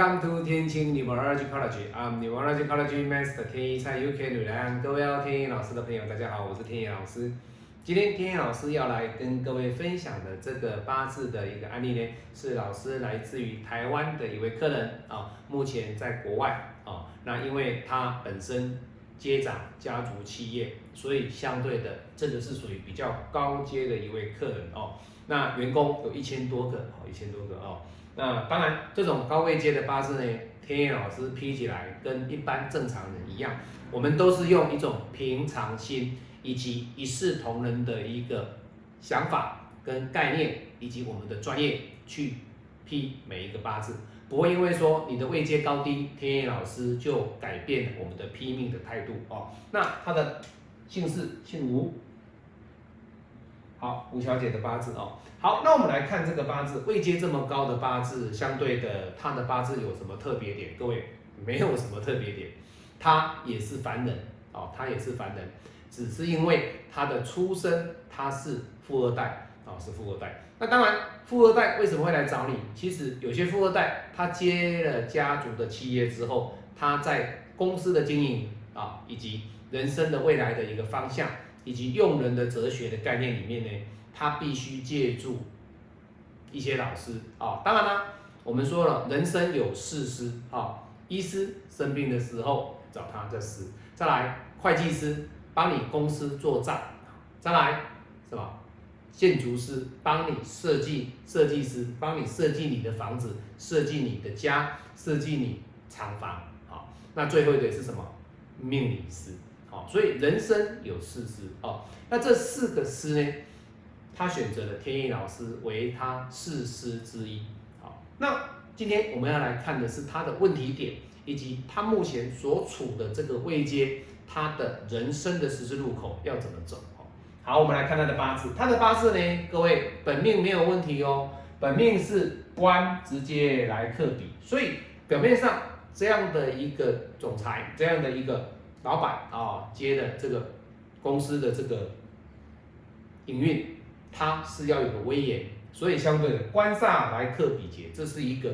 Welcome to 天晴 Numerology College. I'm Numerology College Master 天一蔡 UK 女郎。各位要天一老师的朋友，大家好，我是天一老师。今天天一老师要来跟各位分享的这个八字的一个案例呢，是老师来自于台湾的一位客人啊，目前在国外啊。那因为他本身接掌家族企业，所以相对的，这个是属于比较高阶的一位客人哦。那员工有一千多个，哦，一千多个哦。那当然，这种高位阶的八字呢，天野老师批起来跟一般正常人一样，我们都是用一种平常心以及一视同仁的一个想法跟概念，以及我们的专业去批每一个八字，不会因为说你的位阶高低，天野老师就改变我们的批命的态度哦。那他的姓氏姓吴，好，吴小姐的八字哦。好，那我们来看这个八字，位阶这么高的八字，相对的，他的八字有什么特别点？各位，没有什么特别点，他也是凡人哦，他也是凡人，只是因为他的出身，他是富二代哦，是富二代。那当然，富二代为什么会来找你？其实有些富二代，他接了家族的企业之后，他在公司的经营啊，以及人生的未来的一个方向，以及用人的哲学的概念里面呢。他必须借助一些老师啊，当然啦，我们说了，人生有四师啊，医师生病的时候找他这师，再来会计师帮你公司做账，再来是吧？建筑师帮你设计，设计师帮你设计你的房子，设计你的家，设计你厂房，好，那最后一个是什么？命理师，好，所以人生有四师哦，那这四个师呢？他选择了天意老师为他四师之一。好，那今天我们要来看的是他的问题点，以及他目前所处的这个位阶，他的人生的十字路口要怎么走。好，我们来看他的八字。他的八字呢，各位本命没有问题哦，本命是官，直接来克比，所以表面上这样的一个总裁，这样的一个老板啊，接的这个公司的这个营运。他是要有个威严，所以相对的官煞来克比劫，这是一个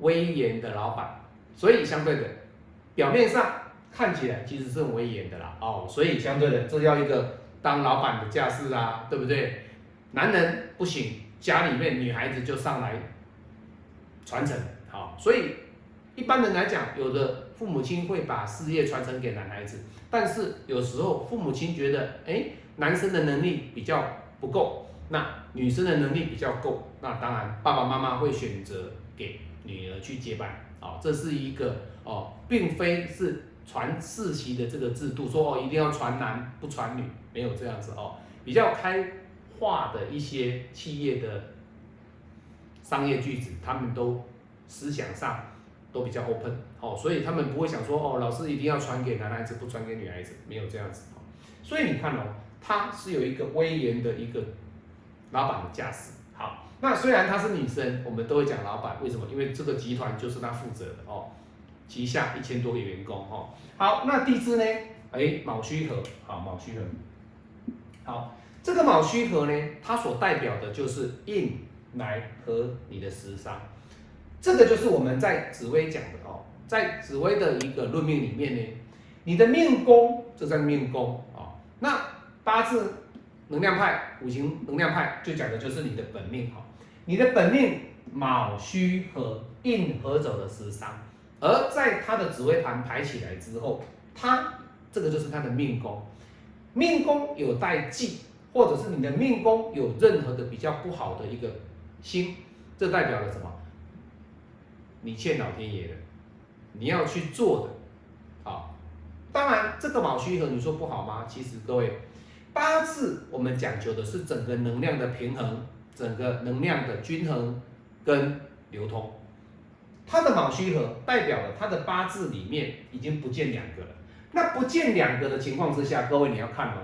威严的老板，所以相对的表面上看起来其实是很威严的啦，哦，所以相对的这要一个当老板的架势啊，对不对？男人不行，家里面女孩子就上来传承，好，所以一般人来讲，有的父母亲会把事业传承给男孩子，但是有时候父母亲觉得，哎，男生的能力比较。不够，那女生的能力比较够，那当然爸爸妈妈会选择给女儿去接班，啊，这是一个哦，并非是传世袭的这个制度，说哦一定要传男不传女，没有这样子哦，比较开化的一些企业的商业巨子，他们都思想上都比较 open，哦，所以他们不会想说哦，老师一定要传给男孩子，不传给女孩子，没有这样子，哦，所以你看哦。他是有一个威严的一个老板的架势。好，那虽然她是女生，我们都会讲老板，为什么？因为这个集团就是她负责的哦，旗下一千多个员工哦。好，那地支呢？哎，卯戌合，好，卯戌合。好，这个卯戌合呢，它所代表的就是印来和你的食伤，这个就是我们在紫微讲的哦，在紫微的一个论命里面呢，你的命宫，就在命宫哦，那。八字能量派、五行能量派就讲的就是你的本命哈，你的本命卯戌和印合走的食伤，而在他的紫微盘排起来之后，他这个就是他的命宫，命宫有带忌，或者是你的命宫有任何的比较不好的一个星，这代表了什么？你欠老天爷的，你要去做的，好，当然这个卯戌合你说不好吗？其实各位。八字我们讲究的是整个能量的平衡，整个能量的均衡跟流通。它的卯戌合代表了它的八字里面已经不见两个了。那不见两个的情况之下，各位你要看哦，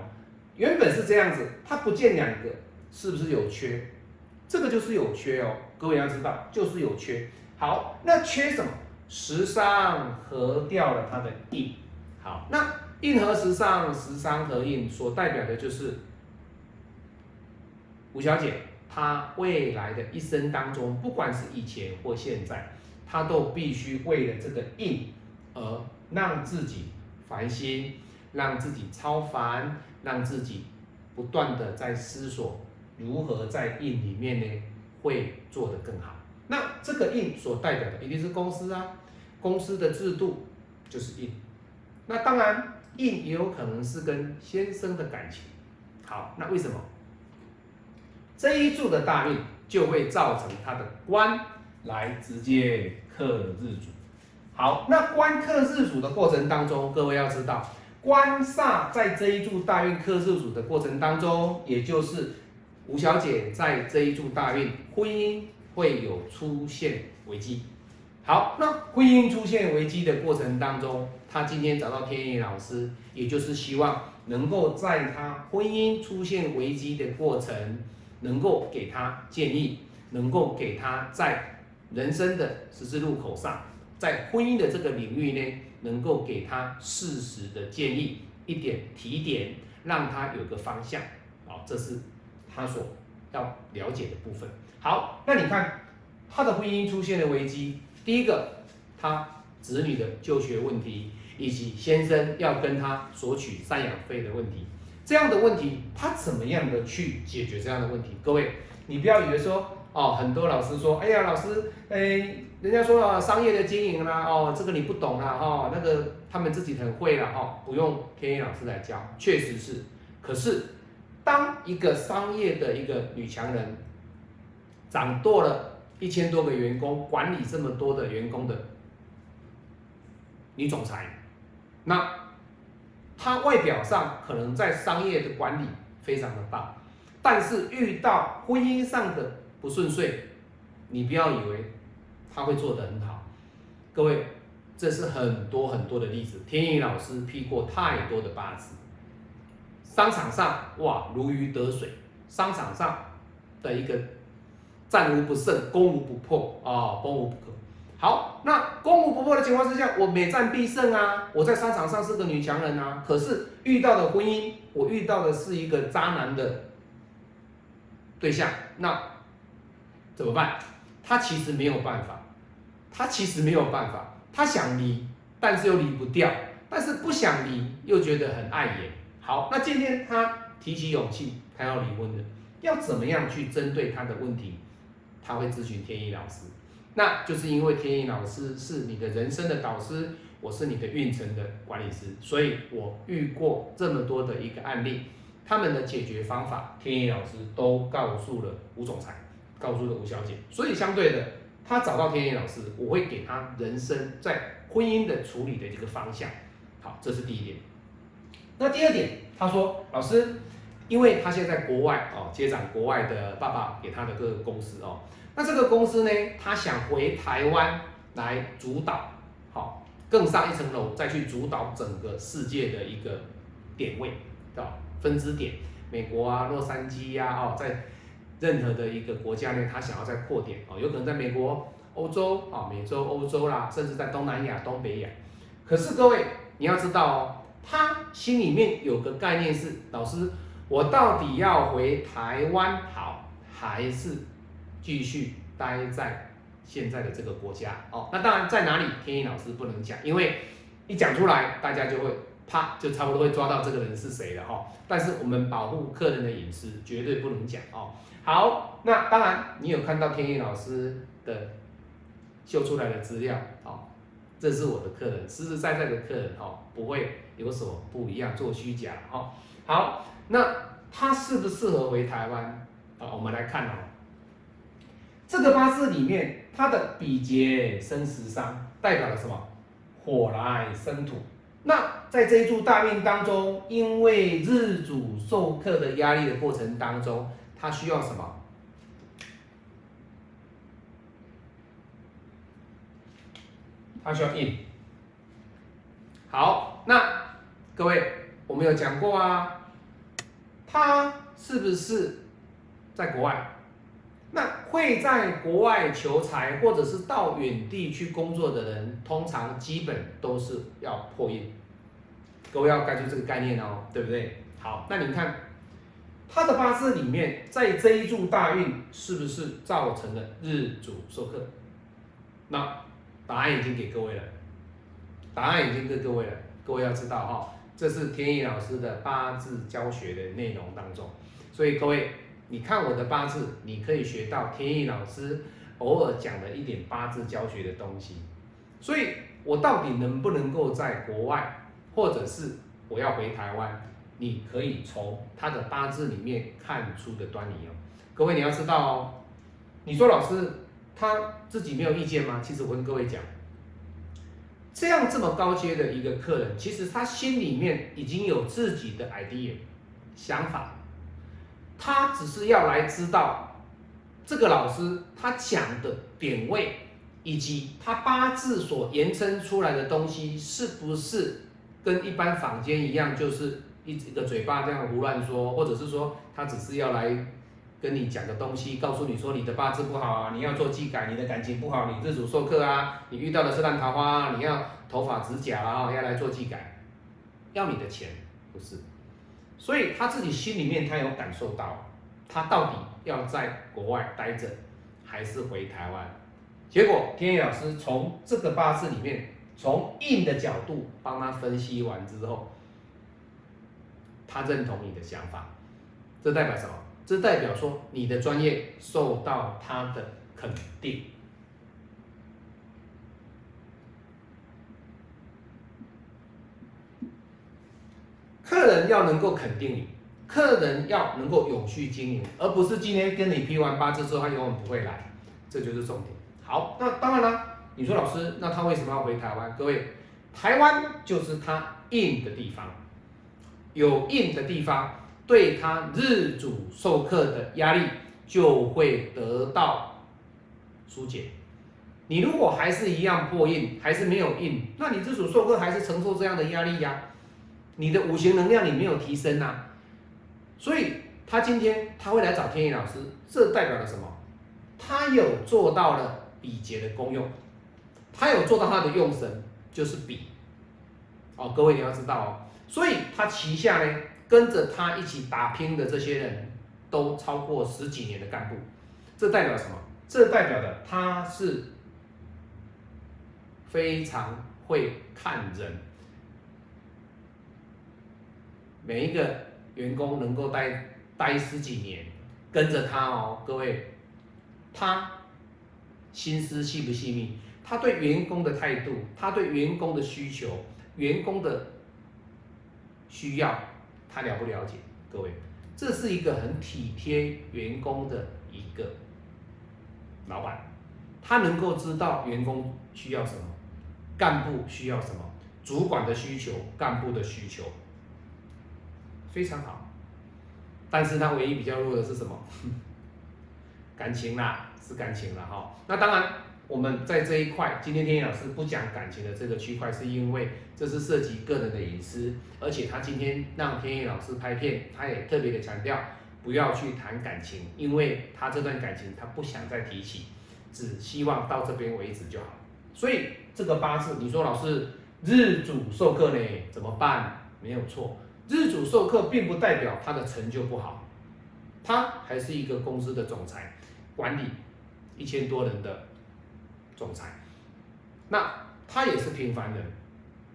原本是这样子，它不见两个，是不是有缺？这个就是有缺哦，各位要知道，就是有缺。好，那缺什么？十伤合掉了它的印。好，那。印和时尚时伤合印所代表的就是吴小姐她未来的一生当中，不管是以前或现在，她都必须为了这个印而让自己烦心，让自己超凡，让自己不断的在思索如何在印里面呢会做得更好。那这个印所代表的一定是公司啊，公司的制度就是印。那当然，印也有可能是跟先生的感情。好，那为什么这一柱的大运就会造成他的官来直接克日主？好，那官克日主的过程当中，各位要知道，官煞在这一柱大运克日主的过程当中，也就是吴小姐在这一柱大运婚姻会有出现危机。好，那婚姻出现危机的过程当中，他今天找到天意老师，也就是希望。能够在他婚姻出现危机的过程，能够给他建议，能够给他在人生的十字路口上，在婚姻的这个领域呢，能够给他适时的建议，一点提点，让他有个方向。好，这是他所要了解的部分。好，那你看他的婚姻出现了危机，第一个，他子女的就学问题。以及先生要跟他索取赡养费的问题，这样的问题他怎么样的去解决这样的问题？各位，你不要以为说哦，很多老师说，哎呀，老师，哎，人家说了商业的经营啦，哦，这个你不懂啦，哦，那个他们自己很会了，哦，不用天一老师来教，确实是。可是，当一个商业的一个女强人，掌舵了一千多个员工，管理这么多的员工的女总裁。那她外表上可能在商业的管理非常的棒，但是遇到婚姻上的不顺遂，你不要以为他会做得很好。各位，这是很多很多的例子，天意老师批过太多的八字。商场上哇如鱼得水，商场上的一个战无不胜，攻无不破啊，攻无不克。好，那攻无不破的情况之下，我每战必胜啊！我在商场上是个女强人啊，可是遇到的婚姻，我遇到的是一个渣男的对象，那怎么办？他其实没有办法，他其实没有办法，他想离，但是又离不掉，但是不想离又觉得很碍眼。好，那今天他提起勇气，他要离婚了，要怎么样去针对他的问题？他会咨询天意老师。那就是因为天意老师是你的人生的导师，我是你的运程的管理师，所以我遇过这么多的一个案例，他们的解决方法，天意老师都告诉了吴总裁，告诉了吴小姐，所以相对的，他找到天意老师，我会给他人生在婚姻的处理的这个方向。好，这是第一点。那第二点，他说老师，因为他现在在国外哦，接掌国外的爸爸给他的各个公司哦。那这个公司呢，他想回台湾来主导，好，更上一层楼，再去主导整个世界的一个点位，对吧？分支点，美国啊，洛杉矶呀，哦，在任何的一个国家呢，他想要再扩点，哦，有可能在美国、欧洲啊，美洲、欧洲啦，甚至在东南亚、东北亚。可是各位，你要知道哦，他心里面有个概念是，老师，我到底要回台湾好，还是？继续待在现在的这个国家哦，那当然在哪里，天意老师不能讲，因为一讲出来，大家就会啪，就差不多会抓到这个人是谁了哈。但是我们保护客人的隐私，绝对不能讲哦。好，那当然你有看到天意老师的秀出来的资料哦，这是我的客人，实实在在的客人哦，不会有所不一样，做虚假哦。好，那他适不适合回台湾啊？我们来看哦。这个八字里面，它的比劫生食伤，代表了什么？火来生土。那在这一柱大命当中，因为日主受克的压力的过程当中，它需要什么？它需要印。好，那各位，我们有讲过啊，他是不是在国外？那会在国外求财，或者是到远地去工作的人，通常基本都是要破印。各位要记住这个概念哦，对不对？好，那你看他的八字里面，在这一柱大运是不是造成了日主受克？那答案已经给各位了，答案已经给各位了。各位要知道哈，这是天意老师的八字教学的内容当中，所以各位，你看我的八字，你可以学到天意老师偶尔讲的一点八字教学的东西。所以，我到底能不能够在国外，或者是我要回台湾，你可以从他的八字里面看出的端倪哦。各位你要知道哦，你说老师他自己没有意见吗？其实我跟各位讲，这样这么高阶的一个客人，其实他心里面已经有自己的 idea 想法，他只是要来知道这个老师他讲的点位，以及他八字所延伸出来的东西是不是跟一般坊间一样，就是一一个嘴巴这样胡乱说，或者是说他只是要来。跟你讲的东西，告诉你说你的八字不好啊，你要做技改，你的感情不好，你日主受克啊，你遇到的是烂桃花啊，你要头发指甲啊，要来做技改，要你的钱不是，所以他自己心里面他有感受到，他到底要在国外待着，还是回台湾？结果天野老师从这个八字里面，从硬的角度帮他分析完之后，他认同你的想法，这代表什么？这代表说你的专业受到他的肯定。客人要能够肯定你，客人要能够永续经营，而不是今天跟你批完八字之后他永远不会来，这就是重点。好，那当然了，你说老师，那他为什么要回台湾？各位，台湾就是他硬的地方，有硬的地方。对他日主授课的压力就会得到疏解。你如果还是一样破印，还是没有印，那你日主授课还是承受这样的压力呀？你的五行能量你没有提升呐。所以他今天他会来找天意老师，这代表了什么？他有做到了比劫的功用，他有做到他的用神，就是比。哦，各位你要知道哦，所以他旗下呢。跟着他一起打拼的这些人都超过十几年的干部，这代表什么？这代表的他是非常会看人，每一个员工能够待待十几年，跟着他哦，各位，他心思细不细密？他对员工的态度，他对员工的需求，员工的需要。他了不了解？各位，这是一个很体贴员工的一个老板，他能够知道员工需要什么，干部需要什么，主管的需求，干部的需求，非常好。但是他唯一比较弱的是什么？感情啦，是感情了哈。那当然。我们在这一块，今天天野老师不讲感情的这个区块，是因为这是涉及个人的隐私，而且他今天让天野老师拍片，他也特别的强调不要去谈感情，因为他这段感情他不想再提起，只希望到这边为止就好。所以这个八字，你说老师日主授课呢怎么办？没有错，日主授课并不代表他的成就不好，他还是一个公司的总裁，管理一千多人的。总裁，那他也是平凡人。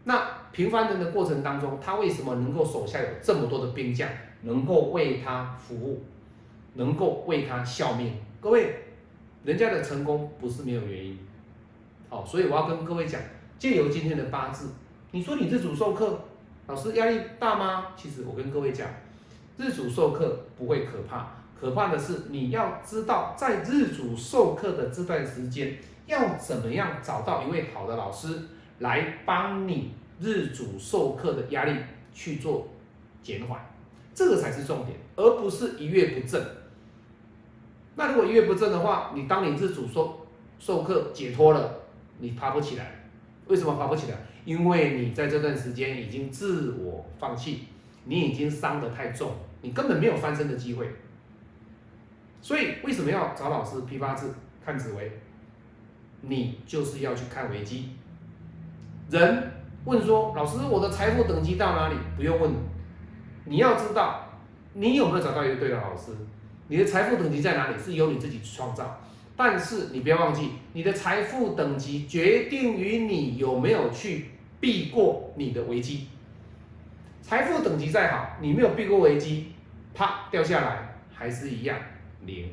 那平凡人的过程当中，他为什么能够手下有这么多的兵将，能够为他服务，能够为他效命？各位，人家的成功不是没有原因。好，所以我要跟各位讲，借由今天的八字，你说你日主授课，老师压力大吗？其实我跟各位讲，日主授课不会可怕，可怕的是你要知道，在日主授课的这段时间。要怎么样找到一位好的老师来帮你日主授课的压力去做减缓，这个才是重点，而不是一月不振。那如果一月不振的话，你当你日主授授课解脱了，你爬不起来。为什么爬不起来？因为你在这段时间已经自我放弃，你已经伤得太重，你根本没有翻身的机会。所以为什么要找老师批八字看紫微？你就是要去看危机。人问说：“老师，我的财富等级到哪里？”不用问，你要知道，你有没有找到一个对的老师？你的财富等级在哪里？是由你自己去创造。但是你不要忘记，你的财富等级决定于你有没有去避过你的危机。财富等级再好，你没有避过危机，啪掉下来还是一样零。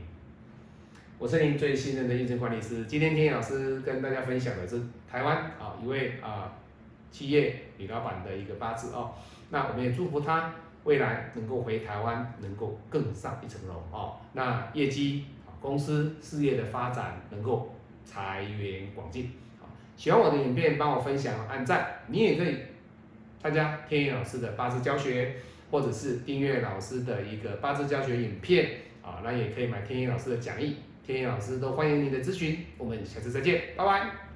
我是您最信任的验证管理师，今天天野老师跟大家分享的是台湾啊一位啊企业女老板的一个八字哦，那我们也祝福她未来能够回台湾，能够更上一层楼哦，那业绩、公司事业的发展能够财源广进。好，喜欢我的影片，帮我分享、按赞，你也可以参加天野老师的八字教学，或者是订阅老师的一个八字教学影片啊，那也可以买天一老师的讲义。天一老师都欢迎您的咨询，我们下次再见，拜拜。